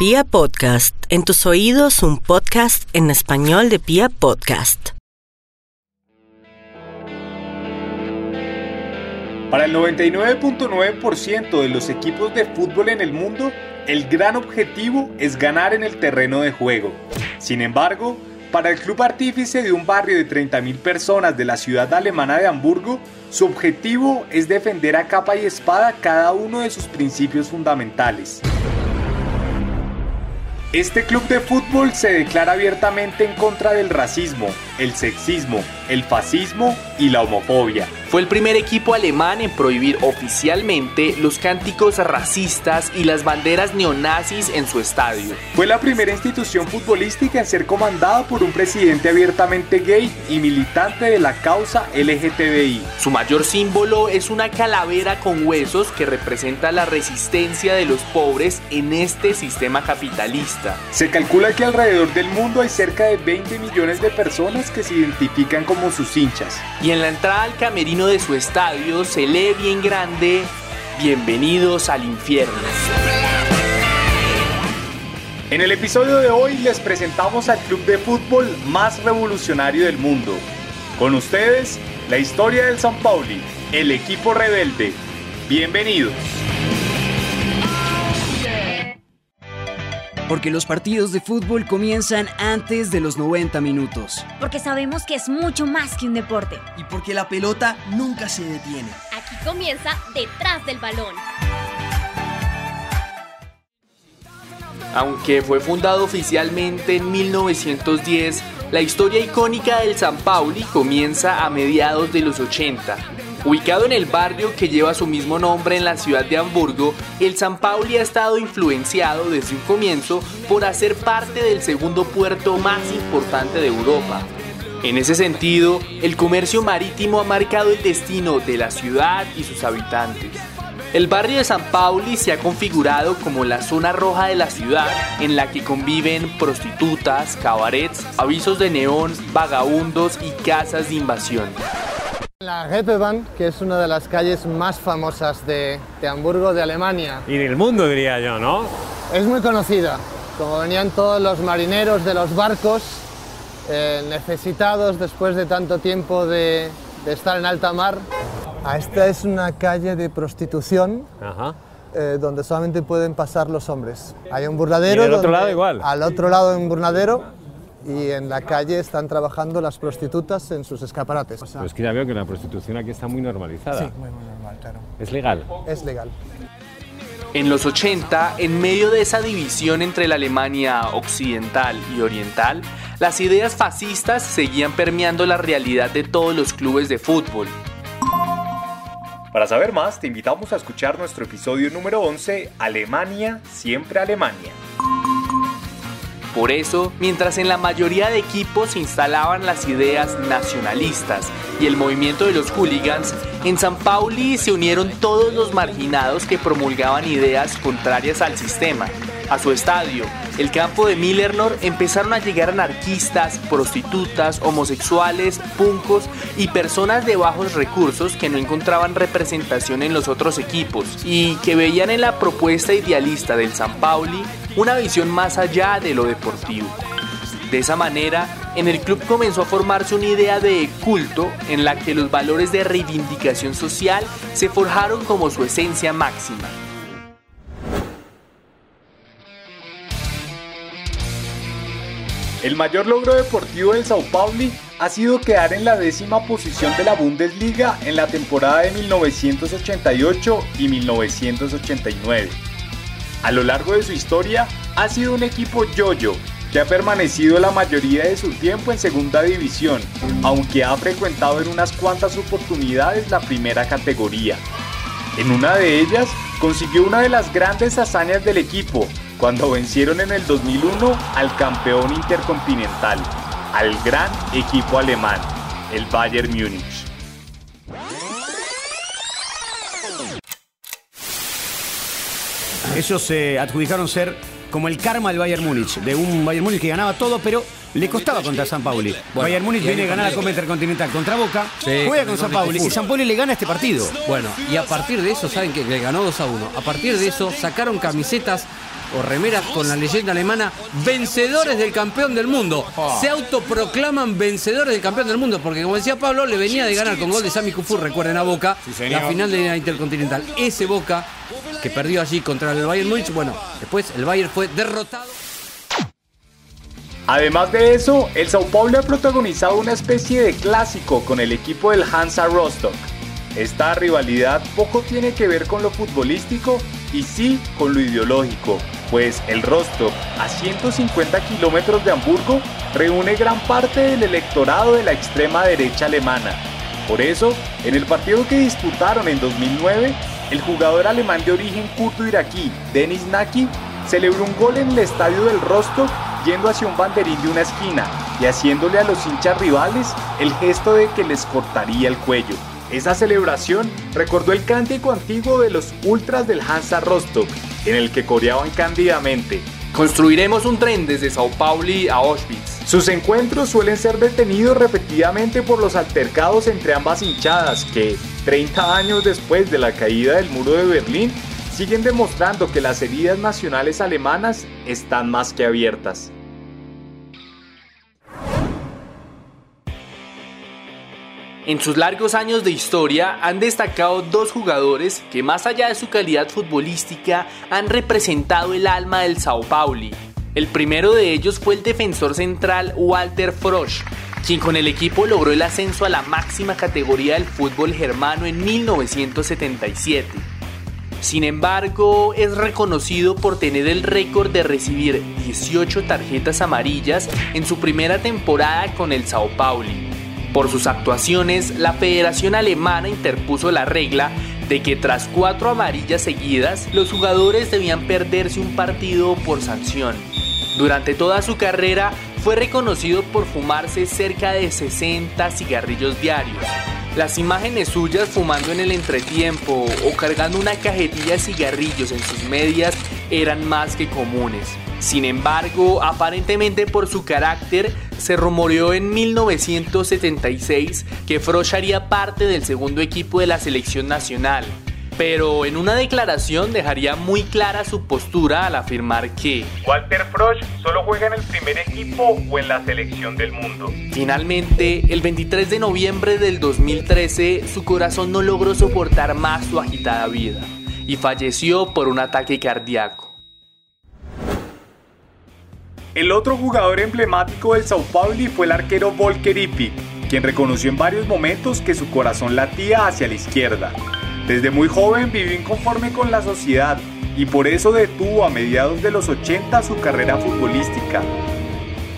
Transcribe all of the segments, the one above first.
Pia Podcast, en tus oídos un podcast en español de Pia Podcast. Para el 99.9% de los equipos de fútbol en el mundo, el gran objetivo es ganar en el terreno de juego. Sin embargo, para el club artífice de un barrio de 30.000 personas de la ciudad alemana de Hamburgo, su objetivo es defender a capa y espada cada uno de sus principios fundamentales. Este club de fútbol se declara abiertamente en contra del racismo, el sexismo, el fascismo y la homofobia. Fue el primer equipo alemán en prohibir oficialmente los cánticos racistas y las banderas neonazis en su estadio. Fue la primera institución futbolística en ser comandada por un presidente abiertamente gay y militante de la causa LGTBI. Su mayor símbolo es una calavera con huesos que representa la resistencia de los pobres en este sistema capitalista. Se calcula que alrededor del mundo hay cerca de 20 millones de personas que se identifican como sus hinchas. Y en la entrada al camerino de su estadio se lee bien grande, bienvenidos al infierno. En el episodio de hoy les presentamos al club de fútbol más revolucionario del mundo. Con ustedes, la historia del San Pauli, el equipo rebelde. Bienvenidos. Porque los partidos de fútbol comienzan antes de los 90 minutos. Porque sabemos que es mucho más que un deporte. Y porque la pelota nunca se detiene. Aquí comienza detrás del balón. Aunque fue fundado oficialmente en 1910, la historia icónica del San Pauli comienza a mediados de los 80. Ubicado en el barrio que lleva su mismo nombre en la ciudad de Hamburgo, el San Pauli ha estado influenciado desde un comienzo por hacer parte del segundo puerto más importante de Europa. En ese sentido, el comercio marítimo ha marcado el destino de la ciudad y sus habitantes. El barrio de San Pauli se ha configurado como la zona roja de la ciudad en la que conviven prostitutas, cabarets, avisos de neón, vagabundos y casas de invasión. La Reeperbahn, que es una de las calles más famosas de, de, Hamburgo, de Alemania. Y del mundo, diría yo, ¿no? Es muy conocida. Como venían todos los marineros de los barcos, eh, necesitados después de tanto tiempo de, de, estar en alta mar. Ah, esta es una calle de prostitución. Ajá. Eh, donde solamente pueden pasar los hombres. Hay un burnadero. ¿Y del otro lado igual? Al otro lado hay un burnadero y en la calle están trabajando las prostitutas en sus escaparates. Pero es que ya veo que la prostitución aquí está muy normalizada. Sí, muy, muy normal, claro. ¿Es legal? Es legal. En los 80, en medio de esa división entre la Alemania occidental y oriental, las ideas fascistas seguían permeando la realidad de todos los clubes de fútbol. Para saber más, te invitamos a escuchar nuestro episodio número 11, Alemania, siempre Alemania. Por eso, mientras en la mayoría de equipos se instalaban las ideas nacionalistas y el movimiento de los hooligans, en San Pauli se unieron todos los marginados que promulgaban ideas contrarias al sistema. A su estadio, el campo de Millernor, empezaron a llegar anarquistas, prostitutas, homosexuales, puncos y personas de bajos recursos que no encontraban representación en los otros equipos y que veían en la propuesta idealista del San Pauli una visión más allá de lo deportivo. De esa manera, en el club comenzó a formarse una idea de culto en la que los valores de reivindicación social se forjaron como su esencia máxima. El mayor logro deportivo del Sao Pauli ha sido quedar en la décima posición de la Bundesliga en la temporada de 1988 y 1989. A lo largo de su historia ha sido un equipo yoyo que ha permanecido la mayoría de su tiempo en segunda división, aunque ha frecuentado en unas cuantas oportunidades la primera categoría. En una de ellas consiguió una de las grandes hazañas del equipo, cuando vencieron en el 2001 al campeón intercontinental, al gran equipo alemán, el Bayern Múnich. Ellos se adjudicaron ser como el karma del Bayern Múnich, de un Bayern Múnich que ganaba todo, pero le costaba contra San Pauli. Bayern Múnich viene a ganar la Copa Intercontinental contra Boca, Sí, juega con contra San Pauli y. San Pauli le gana este partido. Bueno, y a partir de eso, ¿saben que Le ganó 2 a 1. A partir de eso, sacaron camisetas o remeras con la leyenda alemana, vencedores del campeón del mundo. Se autoproclaman vencedores del campeón del mundo, porque como decía Pablo, le venía de ganar con gol de Sami Kufur, recuerden a Boca, la final de la Intercontinental. Ese Boca que perdió allí contra el Bayern Múnich, bueno, después el Bayern fue derrotado. Además de eso, el Sao Paulo ha protagonizado una especie de clásico con el equipo del Hansa Rostock. Esta rivalidad poco tiene que ver con lo futbolístico y sí con lo ideológico, pues el Rostock, a 150 kilómetros de Hamburgo, reúne gran parte del electorado de la extrema derecha alemana. Por eso, en el partido que disputaron en 2009, el jugador alemán de origen kurdo-iraquí, Denis Naki, celebró un gol en el estadio del Rostock yendo hacia un banderín de una esquina y haciéndole a los hinchas rivales el gesto de que les cortaría el cuello. Esa celebración recordó el cántico antiguo de los ultras del Hansa Rostock, en el que coreaban cándidamente. Construiremos un tren desde Sao Paulo a Auschwitz. Sus encuentros suelen ser detenidos repetidamente por los altercados entre ambas hinchadas que, 30 años después de la caída del muro de Berlín, siguen demostrando que las heridas nacionales alemanas están más que abiertas. En sus largos años de historia han destacado dos jugadores que más allá de su calidad futbolística han representado el alma del Sao Paulo. El primero de ellos fue el defensor central Walter Frosch, quien con el equipo logró el ascenso a la máxima categoría del fútbol germano en 1977. Sin embargo, es reconocido por tener el récord de recibir 18 tarjetas amarillas en su primera temporada con el Sao Paulo. Por sus actuaciones, la Federación Alemana interpuso la regla de que tras cuatro amarillas seguidas, los jugadores debían perderse un partido por sanción. Durante toda su carrera fue reconocido por fumarse cerca de 60 cigarrillos diarios. Las imágenes suyas fumando en el entretiempo o cargando una cajetilla de cigarrillos en sus medias eran más que comunes. Sin embargo, aparentemente por su carácter, se rumoreó en 1976 que Frosch haría parte del segundo equipo de la selección nacional, pero en una declaración dejaría muy clara su postura al afirmar que Walter Frosch solo juega en el primer equipo o en la selección del mundo. Finalmente, el 23 de noviembre del 2013, su corazón no logró soportar más su agitada vida y falleció por un ataque cardíaco. El otro jugador emblemático del Sao Paulo fue el arquero Volker Ipi, quien reconoció en varios momentos que su corazón latía hacia la izquierda. Desde muy joven vivió inconforme con la sociedad y por eso detuvo a mediados de los 80 su carrera futbolística.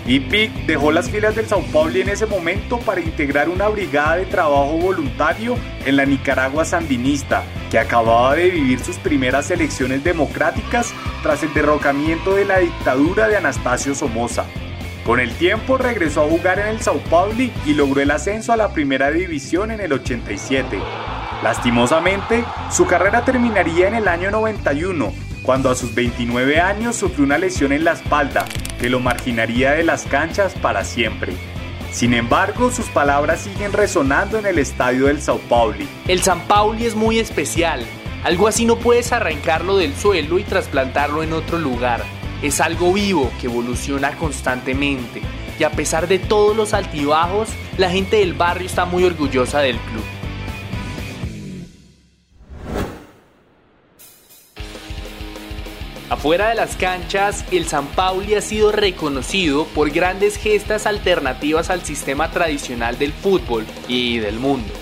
Ipi dejó las filas del Sao Paulo en ese momento para integrar una brigada de trabajo voluntario en la Nicaragua sandinista, que acababa de vivir sus primeras elecciones democráticas tras el derrocamiento de la dictadura de Anastasio Somoza. Con el tiempo regresó a jugar en el Sao Paulo y logró el ascenso a la primera división en el 87. Lastimosamente, su carrera terminaría en el año 91, cuando a sus 29 años sufrió una lesión en la espalda que lo marginaría de las canchas para siempre. Sin embargo, sus palabras siguen resonando en el estadio del Sao Paulo. El San Pauli es muy especial. Algo así no puedes arrancarlo del suelo y trasplantarlo en otro lugar. Es algo vivo que evoluciona constantemente. Y a pesar de todos los altibajos, la gente del barrio está muy orgullosa del club. Afuera de las canchas, el San Pauli ha sido reconocido por grandes gestas alternativas al sistema tradicional del fútbol y del mundo.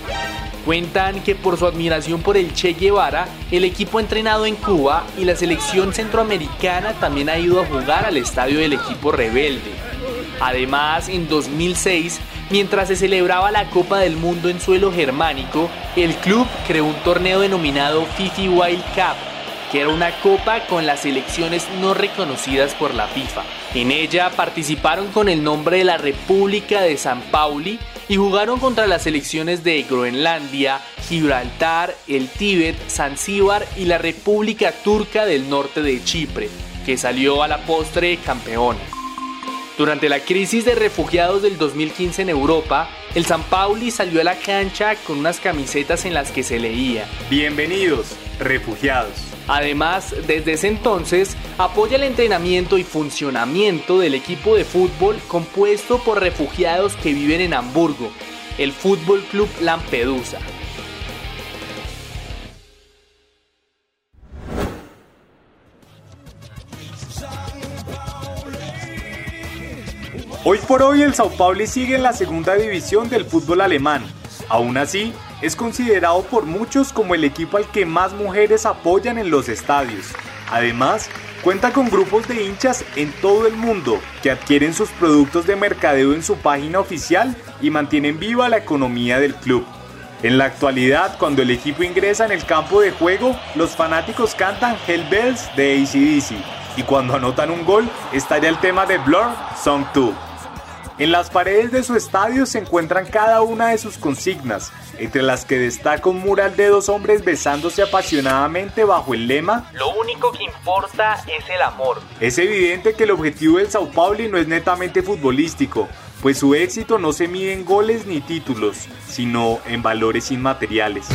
Cuentan que por su admiración por el Che Guevara, el equipo ha entrenado en Cuba y la selección centroamericana también ha ido a jugar al estadio del equipo rebelde. Además, en 2006, mientras se celebraba la Copa del Mundo en suelo germánico, el club creó un torneo denominado FIFA Wild Cup que era una copa con las selecciones no reconocidas por la FIFA. En ella participaron con el nombre de la República de San Pauli y jugaron contra las selecciones de Groenlandia, Gibraltar, el Tíbet, Zanzíbar y la República Turca del Norte de Chipre, que salió a la postre campeona. Durante la crisis de refugiados del 2015 en Europa, el San Pauli salió a la cancha con unas camisetas en las que se leía Bienvenidos, refugiados. Además, desde ese entonces, apoya el entrenamiento y funcionamiento del equipo de fútbol compuesto por refugiados que viven en Hamburgo, el Fútbol Club Lampedusa. Hoy por hoy el Sao Paulo sigue en la segunda división del fútbol alemán. Aún así, es considerado por muchos como el equipo al que más mujeres apoyan en los estadios. Además, cuenta con grupos de hinchas en todo el mundo que adquieren sus productos de mercadeo en su página oficial y mantienen viva la economía del club. En la actualidad, cuando el equipo ingresa en el campo de juego, los fanáticos cantan Hell Bells de ACDC y cuando anotan un gol, estalla el tema de Blur Song 2. En las paredes de su estadio se encuentran cada una de sus consignas, entre las que destaca un mural de dos hombres besándose apasionadamente bajo el lema Lo único que importa es el amor. Es evidente que el objetivo del Sao Paulo no es netamente futbolístico, pues su éxito no se mide en goles ni títulos, sino en valores inmateriales.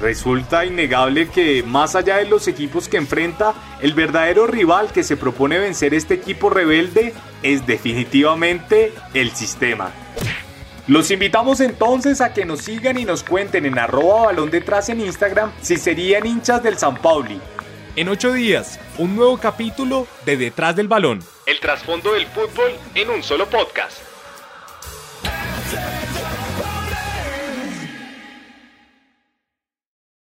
Resulta innegable que, más allá de los equipos que enfrenta, el verdadero rival que se propone vencer este equipo rebelde es definitivamente el sistema. Los invitamos entonces a que nos sigan y nos cuenten en arroba balón detrás en Instagram si serían hinchas del San Pauli. En ocho días, un nuevo capítulo de Detrás del Balón. El trasfondo del fútbol en un solo podcast.